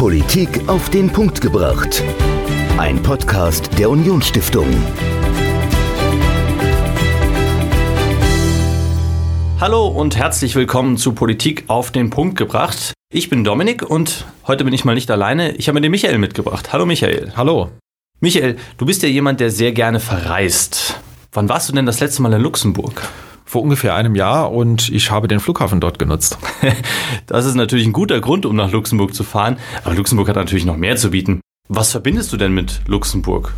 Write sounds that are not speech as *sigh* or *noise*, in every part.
Politik auf den Punkt gebracht. Ein Podcast der Unionsstiftung. Hallo und herzlich willkommen zu Politik auf den Punkt gebracht. Ich bin Dominik und heute bin ich mal nicht alleine. Ich habe mir den Michael mitgebracht. Hallo Michael. Hallo. Michael, du bist ja jemand, der sehr gerne verreist. Wann warst du denn das letzte Mal in Luxemburg? Vor ungefähr einem Jahr und ich habe den Flughafen dort genutzt. *laughs* das ist natürlich ein guter Grund, um nach Luxemburg zu fahren. Aber Luxemburg hat natürlich noch mehr zu bieten. Was verbindest du denn mit Luxemburg?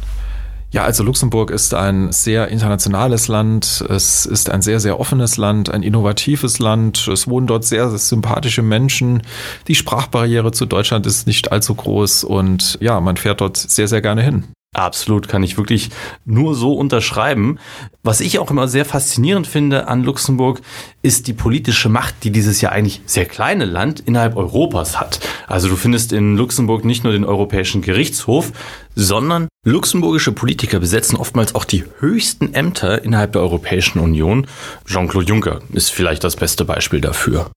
Ja, also Luxemburg ist ein sehr internationales Land. Es ist ein sehr, sehr offenes Land, ein innovatives Land. Es wohnen dort sehr, sehr sympathische Menschen. Die Sprachbarriere zu Deutschland ist nicht allzu groß und ja, man fährt dort sehr, sehr gerne hin. Absolut, kann ich wirklich nur so unterschreiben. Was ich auch immer sehr faszinierend finde an Luxemburg, ist die politische Macht, die dieses ja eigentlich sehr kleine Land innerhalb Europas hat. Also du findest in Luxemburg nicht nur den Europäischen Gerichtshof, sondern luxemburgische Politiker besetzen oftmals auch die höchsten Ämter innerhalb der Europäischen Union. Jean-Claude Juncker ist vielleicht das beste Beispiel dafür.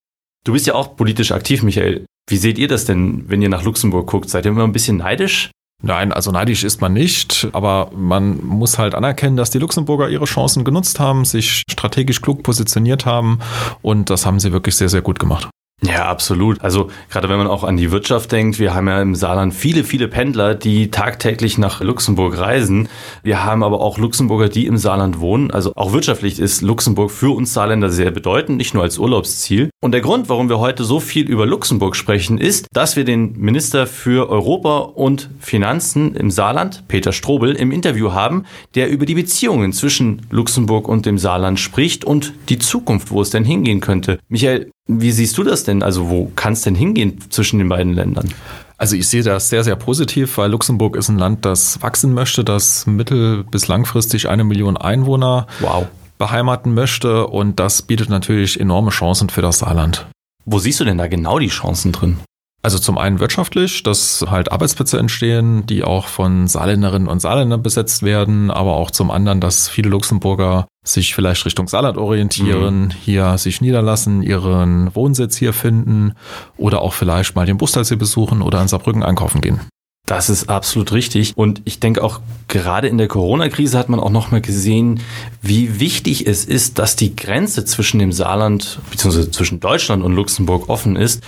Du bist ja auch politisch aktiv, Michael. Wie seht ihr das denn, wenn ihr nach Luxemburg guckt? Seid ihr immer ein bisschen neidisch? Nein, also neidisch ist man nicht, aber man muss halt anerkennen, dass die Luxemburger ihre Chancen genutzt haben, sich strategisch klug positioniert haben und das haben sie wirklich sehr, sehr gut gemacht. Ja, absolut. Also gerade wenn man auch an die Wirtschaft denkt, wir haben ja im Saarland viele, viele Pendler, die tagtäglich nach Luxemburg reisen. Wir haben aber auch Luxemburger, die im Saarland wohnen. Also auch wirtschaftlich ist Luxemburg für uns Saarländer sehr bedeutend, nicht nur als Urlaubsziel. Und der Grund, warum wir heute so viel über Luxemburg sprechen, ist, dass wir den Minister für Europa und Finanzen im Saarland, Peter Strobel, im Interview haben, der über die Beziehungen zwischen Luxemburg und dem Saarland spricht und die Zukunft, wo es denn hingehen könnte. Michael, wie siehst du das denn? Also wo kann es denn hingehen zwischen den beiden Ländern? Also ich sehe das sehr, sehr positiv, weil Luxemburg ist ein Land, das wachsen möchte, das mittel- bis langfristig eine Million Einwohner wow. beheimaten möchte und das bietet natürlich enorme Chancen für das Saarland. Wo siehst du denn da genau die Chancen drin? Also zum einen wirtschaftlich, dass halt Arbeitsplätze entstehen, die auch von Saarländerinnen und Saarländern besetzt werden, aber auch zum anderen, dass viele Luxemburger sich vielleicht Richtung Saarland orientieren, mhm. hier sich niederlassen, ihren Wohnsitz hier finden oder auch vielleicht mal den Bustalsee besuchen oder an Saarbrücken einkaufen gehen. Das ist absolut richtig. Und ich denke auch gerade in der Corona-Krise hat man auch nochmal gesehen, wie wichtig es ist, dass die Grenze zwischen dem Saarland bzw. zwischen Deutschland und Luxemburg offen ist.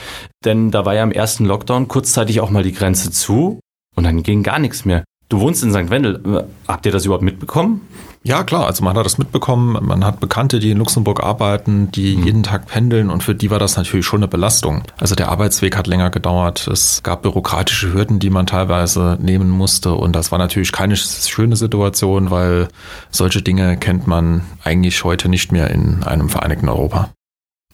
Denn da war ja im ersten Lockdown kurzzeitig auch mal die Grenze zu und dann ging gar nichts mehr. Du wohnst in St. Wendel. Habt ihr das überhaupt mitbekommen? Ja, klar. Also man hat das mitbekommen. Man hat Bekannte, die in Luxemburg arbeiten, die mhm. jeden Tag pendeln und für die war das natürlich schon eine Belastung. Also der Arbeitsweg hat länger gedauert. Es gab bürokratische Hürden, die man teilweise nehmen musste und das war natürlich keine schöne Situation, weil solche Dinge kennt man eigentlich heute nicht mehr in einem vereinigten Europa.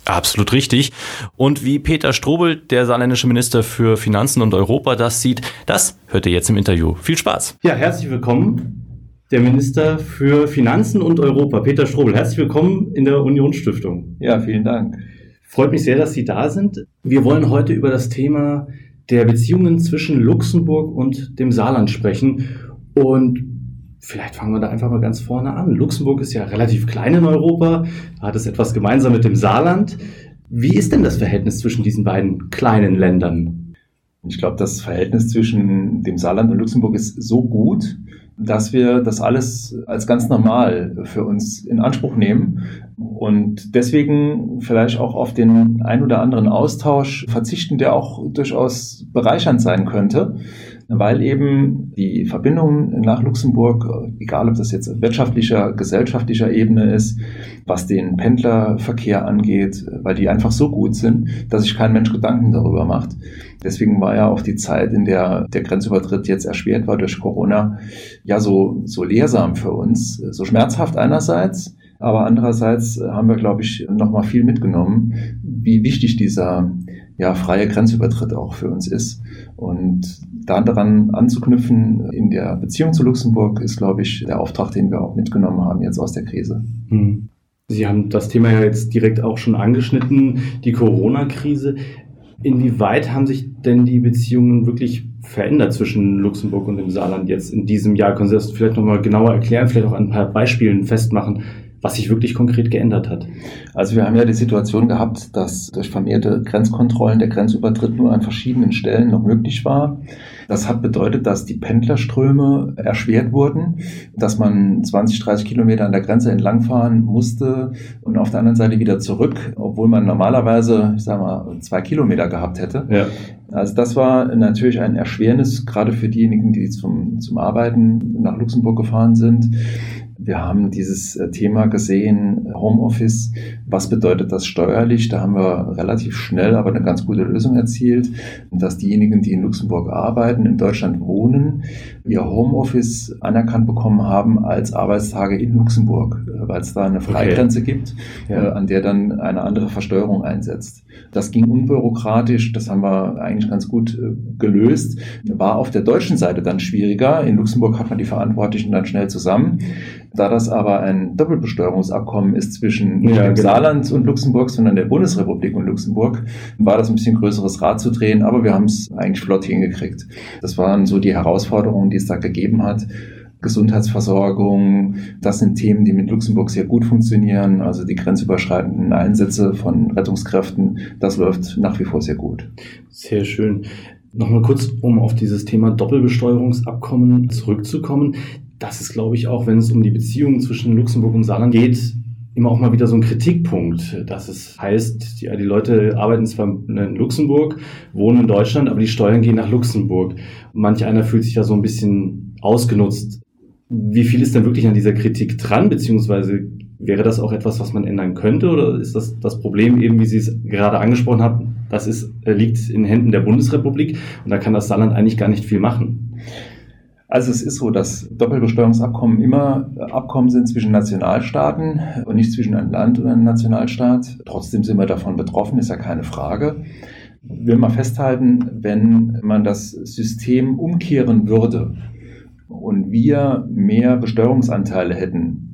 Absolut richtig. Und wie Peter Strobel, der saarländische Minister für Finanzen und Europa, das sieht, das hört ihr jetzt im Interview. Viel Spaß. Ja, herzlich willkommen. Der Minister für Finanzen und Europa, Peter Strobel. Herzlich willkommen in der Unionsstiftung. Ja, vielen Dank. Freut mich sehr, dass Sie da sind. Wir wollen heute über das Thema der Beziehungen zwischen Luxemburg und dem Saarland sprechen. Und Vielleicht fangen wir da einfach mal ganz vorne an. Luxemburg ist ja relativ klein in Europa, hat es etwas gemeinsam mit dem Saarland. Wie ist denn das Verhältnis zwischen diesen beiden kleinen Ländern? Ich glaube, das Verhältnis zwischen dem Saarland und Luxemburg ist so gut, dass wir das alles als ganz normal für uns in Anspruch nehmen und deswegen vielleicht auch auf den ein oder anderen Austausch verzichten, der auch durchaus bereichernd sein könnte weil eben die Verbindungen nach Luxemburg, egal ob das jetzt wirtschaftlicher, gesellschaftlicher Ebene ist, was den Pendlerverkehr angeht, weil die einfach so gut sind, dass sich kein Mensch Gedanken darüber macht. Deswegen war ja auch die Zeit, in der der Grenzübertritt jetzt erschwert war durch Corona, ja so, so lehrsam für uns, so schmerzhaft einerseits, aber andererseits haben wir, glaube ich, nochmal viel mitgenommen, wie wichtig dieser ja, freie Grenzübertritt auch für uns ist. Und daran anzuknüpfen in der Beziehung zu Luxemburg ist, glaube ich, der Auftrag, den wir auch mitgenommen haben jetzt aus der Krise. Hm. Sie haben das Thema ja jetzt direkt auch schon angeschnitten, die Corona-Krise. Inwieweit haben sich denn die Beziehungen wirklich verändert zwischen Luxemburg und dem Saarland jetzt in diesem Jahr? Können Sie das vielleicht nochmal genauer erklären, vielleicht auch an ein paar Beispielen festmachen, was sich wirklich konkret geändert hat? Also wir haben ja die Situation gehabt, dass durch vermehrte Grenzkontrollen der Grenzübertritt nur an verschiedenen Stellen noch möglich war. Das hat bedeutet, dass die Pendlerströme erschwert wurden, dass man 20, 30 Kilometer an der Grenze entlangfahren musste und auf der anderen Seite wieder zurück, obwohl man normalerweise, ich sag mal, zwei Kilometer gehabt hätte. Ja. Also das war natürlich ein Erschwernis, gerade für diejenigen, die zum, zum Arbeiten nach Luxemburg gefahren sind. Wir haben dieses äh, Thema gesehen, Homeoffice. Was bedeutet das steuerlich? Da haben wir relativ schnell aber eine ganz gute Lösung erzielt, dass diejenigen, die in Luxemburg arbeiten, in Deutschland wohnen, ihr Homeoffice anerkannt bekommen haben als Arbeitstage in Luxemburg, äh, weil es da eine Freigrenze okay. gibt, ja. Äh, an der dann eine andere Versteuerung einsetzt. Das ging unbürokratisch, das haben wir eigentlich ganz gut gelöst. War auf der deutschen Seite dann schwieriger. In Luxemburg hat man die Verantwortlichen dann schnell zusammen. Da das aber ein Doppelbesteuerungsabkommen ist zwischen ja, dem genau. Saarland und Luxemburg, sondern der Bundesrepublik und Luxemburg, war das ein bisschen größeres Rad zu drehen, aber wir haben es eigentlich flott hingekriegt. Das waren so die Herausforderungen, die es da gegeben hat. Gesundheitsversorgung, das sind Themen, die mit Luxemburg sehr gut funktionieren. Also die grenzüberschreitenden Einsätze von Rettungskräften, das läuft nach wie vor sehr gut. Sehr schön. Nochmal kurz, um auf dieses Thema Doppelbesteuerungsabkommen zurückzukommen das ist, glaube ich, auch, wenn es um die Beziehungen zwischen Luxemburg und Saarland geht, immer auch mal wieder so ein Kritikpunkt, dass es heißt, die, die Leute arbeiten zwar in Luxemburg, wohnen in Deutschland, aber die Steuern gehen nach Luxemburg. Manch einer fühlt sich da so ein bisschen ausgenutzt. Wie viel ist denn wirklich an dieser Kritik dran, beziehungsweise wäre das auch etwas, was man ändern könnte, oder ist das das Problem eben, wie Sie es gerade angesprochen haben, das ist, äh, liegt in Händen der Bundesrepublik und da kann das Saarland eigentlich gar nicht viel machen? Also es ist so, dass Doppelbesteuerungsabkommen immer Abkommen sind zwischen Nationalstaaten und nicht zwischen einem Land und einem Nationalstaat. Trotzdem sind wir davon betroffen, ist ja keine Frage. Ich will mal festhalten, wenn man das System umkehren würde und wir mehr Besteuerungsanteile hätten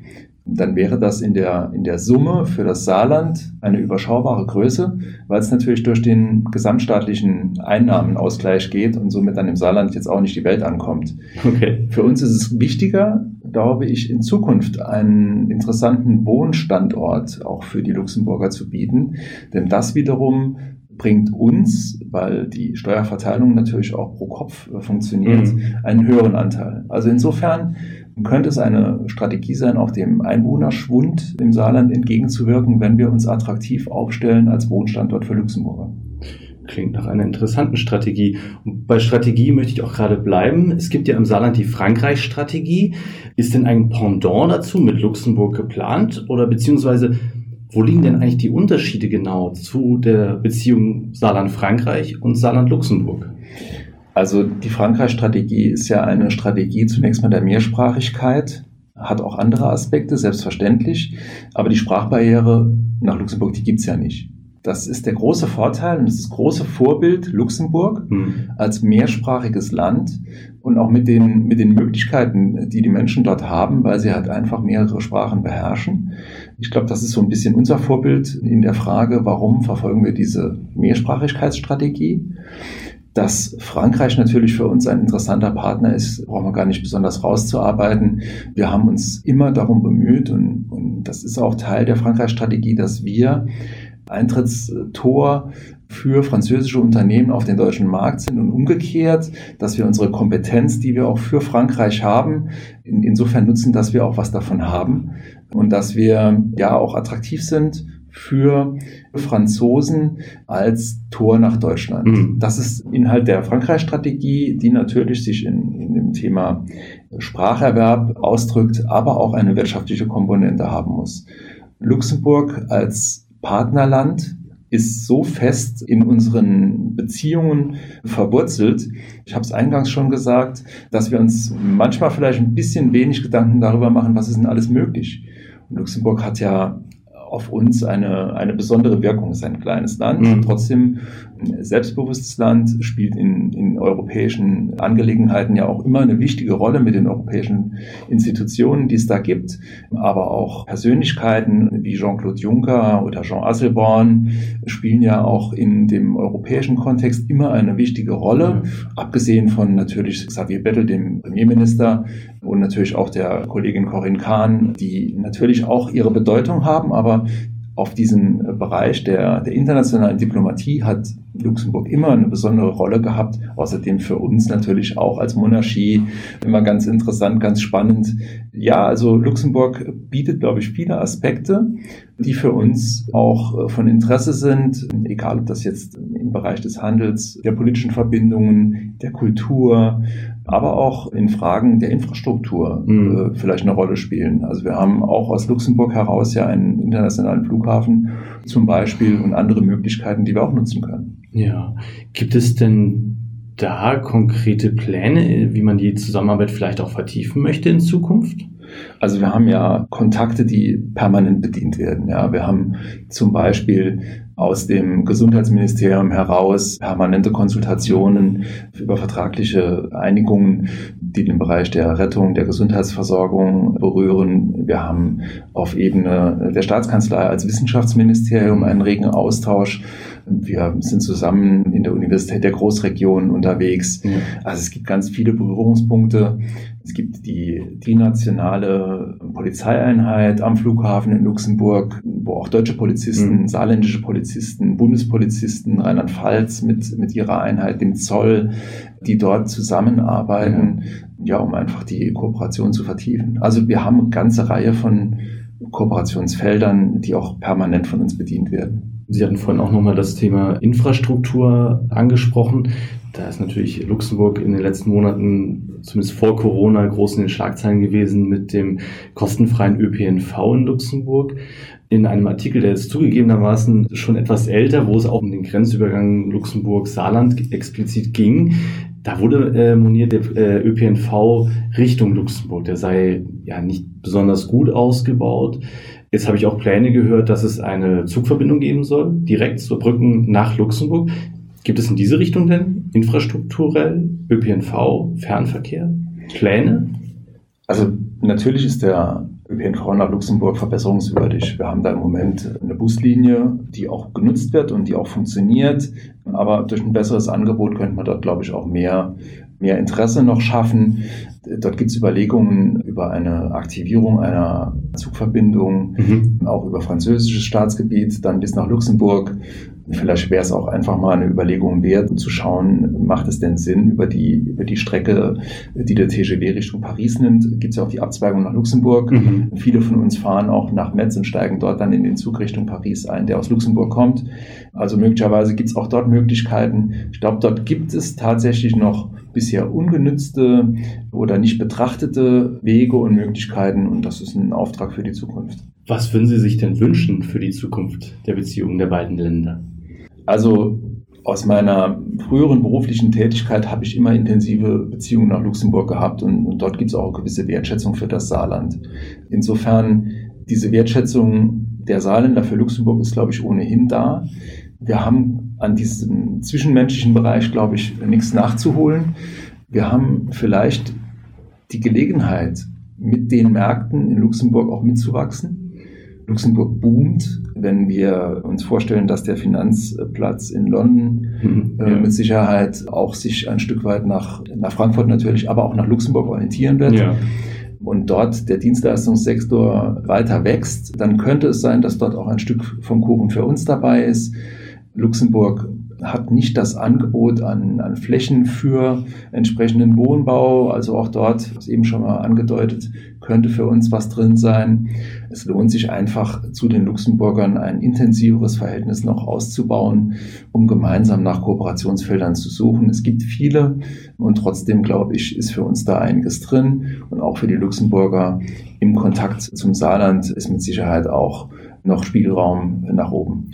dann wäre das in der, in der Summe für das Saarland eine überschaubare Größe, weil es natürlich durch den gesamtstaatlichen Einnahmenausgleich geht und somit dann im Saarland jetzt auch nicht die Welt ankommt. Okay. Für uns ist es wichtiger, glaube ich, in Zukunft einen interessanten Wohnstandort auch für die Luxemburger zu bieten, denn das wiederum bringt uns, weil die Steuerverteilung natürlich auch pro Kopf funktioniert, mhm. einen höheren Anteil. Also insofern könnte es eine Strategie sein, auch dem Einwohnerschwund im Saarland entgegenzuwirken, wenn wir uns attraktiv aufstellen als Wohnstandort für Luxemburger. Klingt nach einer interessanten Strategie. Und bei Strategie möchte ich auch gerade bleiben. Es gibt ja im Saarland die Frankreich-Strategie. Ist denn ein Pendant dazu mit Luxemburg geplant? Oder beziehungsweise, wo liegen denn eigentlich die Unterschiede genau zu der Beziehung Saarland-Frankreich und Saarland-Luxemburg? Also die Frankreich-Strategie ist ja eine Strategie zunächst mal der Mehrsprachigkeit, hat auch andere Aspekte, selbstverständlich, aber die Sprachbarriere nach Luxemburg, die gibt's ja nicht. Das ist der große Vorteil und das, ist das große Vorbild Luxemburg mhm. als mehrsprachiges Land und auch mit den, mit den Möglichkeiten, die die Menschen dort haben, weil sie halt einfach mehrere Sprachen beherrschen. Ich glaube, das ist so ein bisschen unser Vorbild in der Frage, warum verfolgen wir diese Mehrsprachigkeitsstrategie. Dass Frankreich natürlich für uns ein interessanter Partner ist, brauchen wir gar nicht besonders rauszuarbeiten. Wir haben uns immer darum bemüht und, und das ist auch Teil der Frankreich-Strategie, dass wir Eintrittstor für französische Unternehmen auf den deutschen Markt sind und umgekehrt, dass wir unsere Kompetenz, die wir auch für Frankreich haben, in, insofern nutzen, dass wir auch was davon haben und dass wir ja auch attraktiv sind für Franzosen als Tor nach Deutschland. Mhm. Das ist Inhalt der Frankreich-Strategie, die natürlich sich in, in dem Thema Spracherwerb ausdrückt, aber auch eine wirtschaftliche Komponente haben muss. Luxemburg als Partnerland ist so fest in unseren Beziehungen verwurzelt. Ich habe es eingangs schon gesagt, dass wir uns manchmal vielleicht ein bisschen wenig Gedanken darüber machen, was ist denn alles möglich. Und Luxemburg hat ja auf uns eine, eine besondere Wirkung. Es ist ein kleines Land, Mhm. trotzdem ein selbstbewusstes Land, spielt in, in europäischen Angelegenheiten ja auch immer eine wichtige Rolle mit den europäischen Institutionen, die es da gibt, aber auch Persönlichkeiten wie Jean-Claude Juncker oder Jean Asselborn spielen ja auch in dem europäischen Kontext immer eine wichtige Rolle, abgesehen von natürlich Xavier Bettel, dem Premierminister, und natürlich auch der Kollegin Corinne Kahn, die natürlich auch ihre Bedeutung haben, aber auf diesem Bereich der, der internationalen Diplomatie hat Luxemburg immer eine besondere Rolle gehabt. Außerdem für uns natürlich auch als Monarchie immer ganz interessant, ganz spannend. Ja, also Luxemburg bietet, glaube ich, viele Aspekte, die für uns auch äh, von Interesse sind, egal ob das jetzt im Bereich des Handels, der politischen Verbindungen, der Kultur, aber auch in Fragen der Infrastruktur Mhm. äh, vielleicht eine Rolle spielen. Also wir haben auch aus Luxemburg heraus ja einen internationalen Flughafen zum Beispiel und andere Möglichkeiten, die wir auch nutzen können. Ja. Gibt es denn da konkrete Pläne, wie man die Zusammenarbeit vielleicht auch vertiefen möchte in Zukunft? Also wir haben ja Kontakte, die permanent bedient werden. Ja, wir haben zum Beispiel aus dem Gesundheitsministerium heraus permanente Konsultationen über vertragliche Einigungen, die den Bereich der Rettung, der Gesundheitsversorgung berühren. Wir haben auf Ebene der Staatskanzlei als Wissenschaftsministerium einen regen Austausch. Wir sind zusammen in der Universität der Großregion unterwegs. Ja. Also es gibt ganz viele Berührungspunkte. Es gibt die, die nationale Polizeieinheit am Flughafen in Luxemburg, wo auch deutsche Polizisten, Mhm. saarländische Polizisten, Bundespolizisten, Rheinland-Pfalz mit, mit ihrer Einheit, dem Zoll, die dort zusammenarbeiten, ja, um einfach die Kooperation zu vertiefen. Also wir haben eine ganze Reihe von Kooperationsfeldern, die auch permanent von uns bedient werden. Sie hatten vorhin auch nochmal das Thema Infrastruktur angesprochen. Da ist natürlich Luxemburg in den letzten Monaten, zumindest vor Corona, groß in den Schlagzeilen gewesen mit dem kostenfreien ÖPNV in Luxemburg. In einem Artikel, der ist zugegebenermaßen schon etwas älter, wo es auch um den Grenzübergang Luxemburg-Saarland explizit ging, da wurde äh, moniert, der äh, ÖPNV Richtung Luxemburg, der sei ja nicht besonders gut ausgebaut. Jetzt habe ich auch Pläne gehört, dass es eine Zugverbindung geben soll, direkt zur Brücken nach Luxemburg. Gibt es in diese Richtung denn infrastrukturell, ÖPNV, Fernverkehr, Pläne? Also natürlich ist der ÖPNV nach Luxemburg verbesserungswürdig. Wir haben da im Moment eine Buslinie, die auch genutzt wird und die auch funktioniert. Aber durch ein besseres Angebot könnte man dort, glaube ich, auch mehr, mehr Interesse noch schaffen. Dort gibt es Überlegungen über eine Aktivierung einer Zugverbindung, Mhm. auch über französisches Staatsgebiet, dann bis nach Luxemburg. Vielleicht wäre es auch einfach mal eine Überlegung wert, zu schauen, macht es denn Sinn, über die, über die Strecke, die der TGW Richtung Paris nimmt, gibt es ja auch die Abzweigung nach Luxemburg. Mhm. Viele von uns fahren auch nach Metz und steigen dort dann in den Zug Richtung Paris ein, der aus Luxemburg kommt. Also möglicherweise gibt es auch dort Möglichkeiten. Ich glaube, dort gibt es tatsächlich noch bisher ungenützte oder nicht betrachtete Wege und Möglichkeiten und das ist ein Auftrag für die Zukunft. Was würden Sie sich denn wünschen für die Zukunft der Beziehungen der beiden Länder? Also aus meiner früheren beruflichen Tätigkeit habe ich immer intensive Beziehungen nach Luxemburg gehabt und, und dort gibt es auch eine gewisse Wertschätzung für das Saarland. Insofern diese Wertschätzung der Saarländer für Luxemburg ist, glaube ich, ohnehin da. Wir haben an diesem zwischenmenschlichen Bereich, glaube ich, nichts nachzuholen. Wir haben vielleicht die Gelegenheit, mit den Märkten in Luxemburg auch mitzuwachsen. Luxemburg boomt, wenn wir uns vorstellen, dass der Finanzplatz in London Mhm. äh, mit Sicherheit auch sich ein Stück weit nach, nach Frankfurt natürlich, aber auch nach Luxemburg orientieren wird. Ja. Und dort der Dienstleistungssektor weiter wächst, dann könnte es sein, dass dort auch ein Stück vom Kuchen für uns dabei ist. Luxemburg hat nicht das Angebot an, an Flächen für entsprechenden Wohnbau. Also auch dort, was eben schon mal angedeutet, könnte für uns was drin sein. Es lohnt sich einfach zu den Luxemburgern ein intensiveres Verhältnis noch auszubauen, um gemeinsam nach Kooperationsfeldern zu suchen. Es gibt viele und trotzdem, glaube ich, ist für uns da einiges drin und auch für die Luxemburger im Kontakt zum Saarland ist mit Sicherheit auch noch Spielraum nach oben.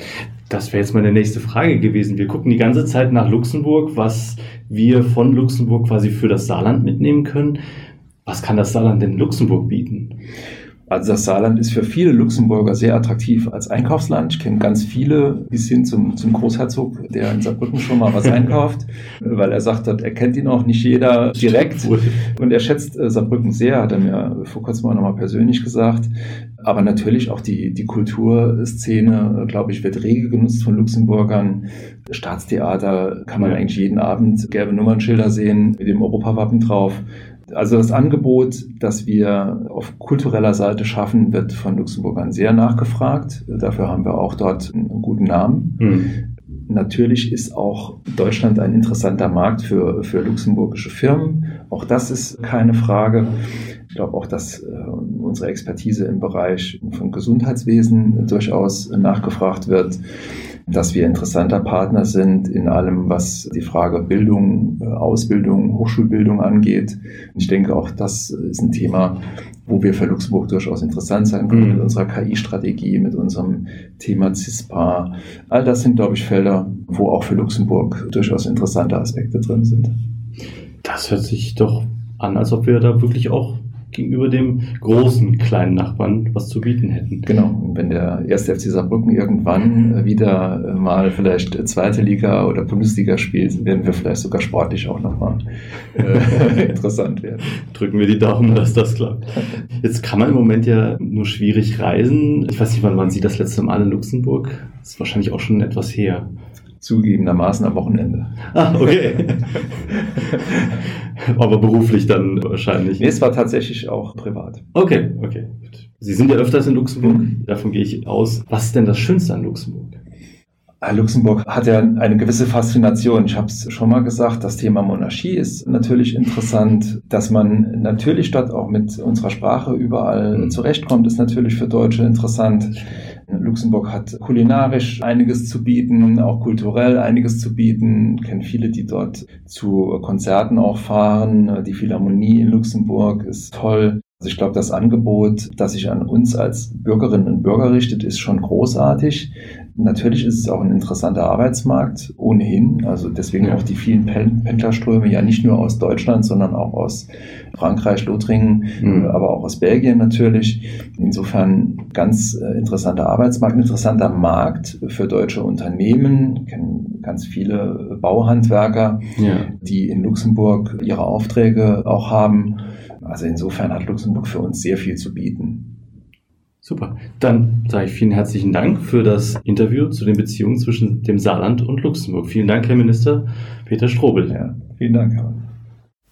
Das wäre jetzt meine nächste Frage gewesen. Wir gucken die ganze Zeit nach Luxemburg, was wir von Luxemburg quasi für das Saarland mitnehmen können. Was kann das Saarland denn Luxemburg bieten? Also das Saarland ist für viele Luxemburger sehr attraktiv als Einkaufsland. Ich kenne ganz viele bis hin zum, zum Großherzog, der in Saarbrücken schon mal was *laughs* einkauft, weil er sagt hat, er kennt ihn auch nicht jeder direkt. Und er schätzt äh, Saarbrücken sehr, hat er mir vor kurzem auch nochmal persönlich gesagt. Aber natürlich auch die, die Kulturszene, äh, glaube ich, wird rege genutzt von Luxemburgern. Staatstheater kann man eigentlich jeden Abend gelbe Nummernschilder sehen mit dem Europawappen drauf. Also das Angebot, das wir auf kultureller Seite schaffen, wird von Luxemburgern sehr nachgefragt. Dafür haben wir auch dort einen guten Namen. Mhm. Natürlich ist auch Deutschland ein interessanter Markt für, für luxemburgische Firmen. Auch das ist keine Frage. Ich glaube auch, dass äh, unsere Expertise im Bereich von Gesundheitswesen durchaus nachgefragt wird dass wir interessanter Partner sind in allem, was die Frage Bildung, äh, Ausbildung, Hochschulbildung angeht. Ich denke auch, das ist ein Thema, wo wir für Luxemburg durchaus interessant sein können mhm. mit unserer KI-Strategie, mit unserem Thema CISPA. All das sind, glaube ich, Felder, wo auch für Luxemburg durchaus interessante Aspekte drin sind. Das hört sich doch an, als ob wir da wirklich auch gegenüber dem großen kleinen Nachbarn was zu bieten hätten. Genau, und wenn der erste FC Saarbrücken irgendwann äh, wieder äh, mal vielleicht zweite Liga oder Bundesliga spielt, werden wir vielleicht sogar sportlich auch nochmal äh, *laughs* interessant werden. Drücken wir die Daumen, dass das klappt. Jetzt kann man im Moment ja nur schwierig reisen. Ich weiß nicht, wann waren Sie das letzte Mal in Luxemburg? Das ist wahrscheinlich auch schon etwas her zugegebenermaßen am Wochenende. Ah, okay. *laughs* Aber beruflich dann wahrscheinlich. Nee, es war tatsächlich auch privat. Okay, okay. Sie sind ja öfters in Luxemburg, davon gehe ich aus. Was ist denn das Schönste an Luxemburg? Ah, Luxemburg hat ja eine gewisse Faszination. Ich habe es schon mal gesagt, das Thema Monarchie ist natürlich interessant. Dass man natürlich dort auch mit unserer Sprache überall mhm. zurechtkommt, ist natürlich für Deutsche interessant. Luxemburg hat kulinarisch einiges zu bieten, auch kulturell einiges zu bieten. Ich kenne viele, die dort zu Konzerten auch fahren. Die Philharmonie in Luxemburg ist toll. Also ich glaube, das Angebot, das sich an uns als Bürgerinnen und Bürger richtet, ist schon großartig. Natürlich ist es auch ein interessanter Arbeitsmarkt ohnehin. Also deswegen auch die vielen Pendlerströme ja nicht nur aus Deutschland, sondern auch aus Frankreich, Lothringen, mhm. aber auch aus Belgien natürlich. Insofern ganz äh, interessanter Arbeitsmarkt, interessanter Markt für deutsche Unternehmen. Ich kenne ganz viele Bauhandwerker, ja. die in Luxemburg ihre Aufträge auch haben. Also insofern hat Luxemburg für uns sehr viel zu bieten. Super. Dann sage ich vielen herzlichen Dank für das Interview zu den Beziehungen zwischen dem Saarland und Luxemburg. Vielen Dank, Herr Minister Peter Strobel. Ja, vielen Dank, Herr.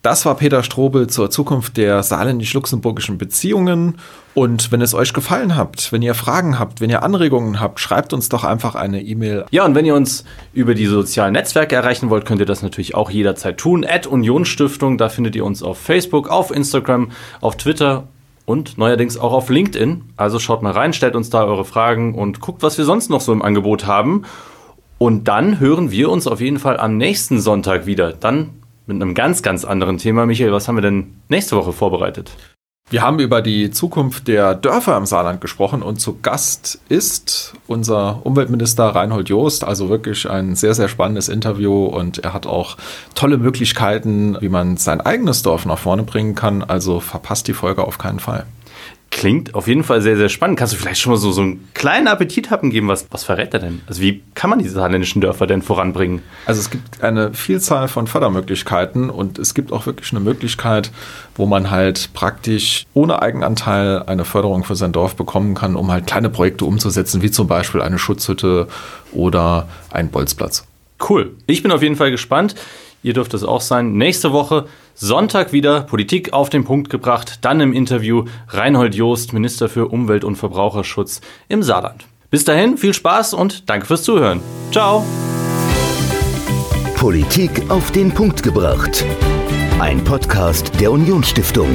Das war Peter Strobel zur Zukunft der saarländisch-luxemburgischen Beziehungen. Und wenn es euch gefallen hat, wenn ihr Fragen habt, wenn ihr Anregungen habt, schreibt uns doch einfach eine E-Mail. Ja, und wenn ihr uns über die sozialen Netzwerke erreichen wollt, könnt ihr das natürlich auch jederzeit tun. At Unionsstiftung, da findet ihr uns auf Facebook, auf Instagram, auf Twitter und neuerdings auch auf LinkedIn. Also schaut mal rein, stellt uns da eure Fragen und guckt, was wir sonst noch so im Angebot haben. Und dann hören wir uns auf jeden Fall am nächsten Sonntag wieder. Dann mit einem ganz, ganz anderen Thema. Michael, was haben wir denn nächste Woche vorbereitet? Wir haben über die Zukunft der Dörfer im Saarland gesprochen und zu Gast ist unser Umweltminister Reinhold Joost. Also wirklich ein sehr, sehr spannendes Interview und er hat auch tolle Möglichkeiten, wie man sein eigenes Dorf nach vorne bringen kann. Also verpasst die Folge auf keinen Fall. Klingt auf jeden Fall sehr, sehr spannend. Kannst du vielleicht schon mal so, so einen kleinen Appetit haben geben? Was, was verrät er denn? Also wie kann man diese saarländischen Dörfer denn voranbringen? Also es gibt eine Vielzahl von Fördermöglichkeiten und es gibt auch wirklich eine Möglichkeit, wo man halt praktisch ohne Eigenanteil eine Förderung für sein Dorf bekommen kann, um halt kleine Projekte umzusetzen, wie zum Beispiel eine Schutzhütte oder ein Bolzplatz. Cool. Ich bin auf jeden Fall gespannt. Ihr dürft es auch sein. Nächste Woche, Sonntag wieder, Politik auf den Punkt gebracht. Dann im Interview Reinhold Joost, Minister für Umwelt und Verbraucherschutz im Saarland. Bis dahin, viel Spaß und danke fürs Zuhören. Ciao. Politik auf den Punkt gebracht. Ein Podcast der Unionsstiftung.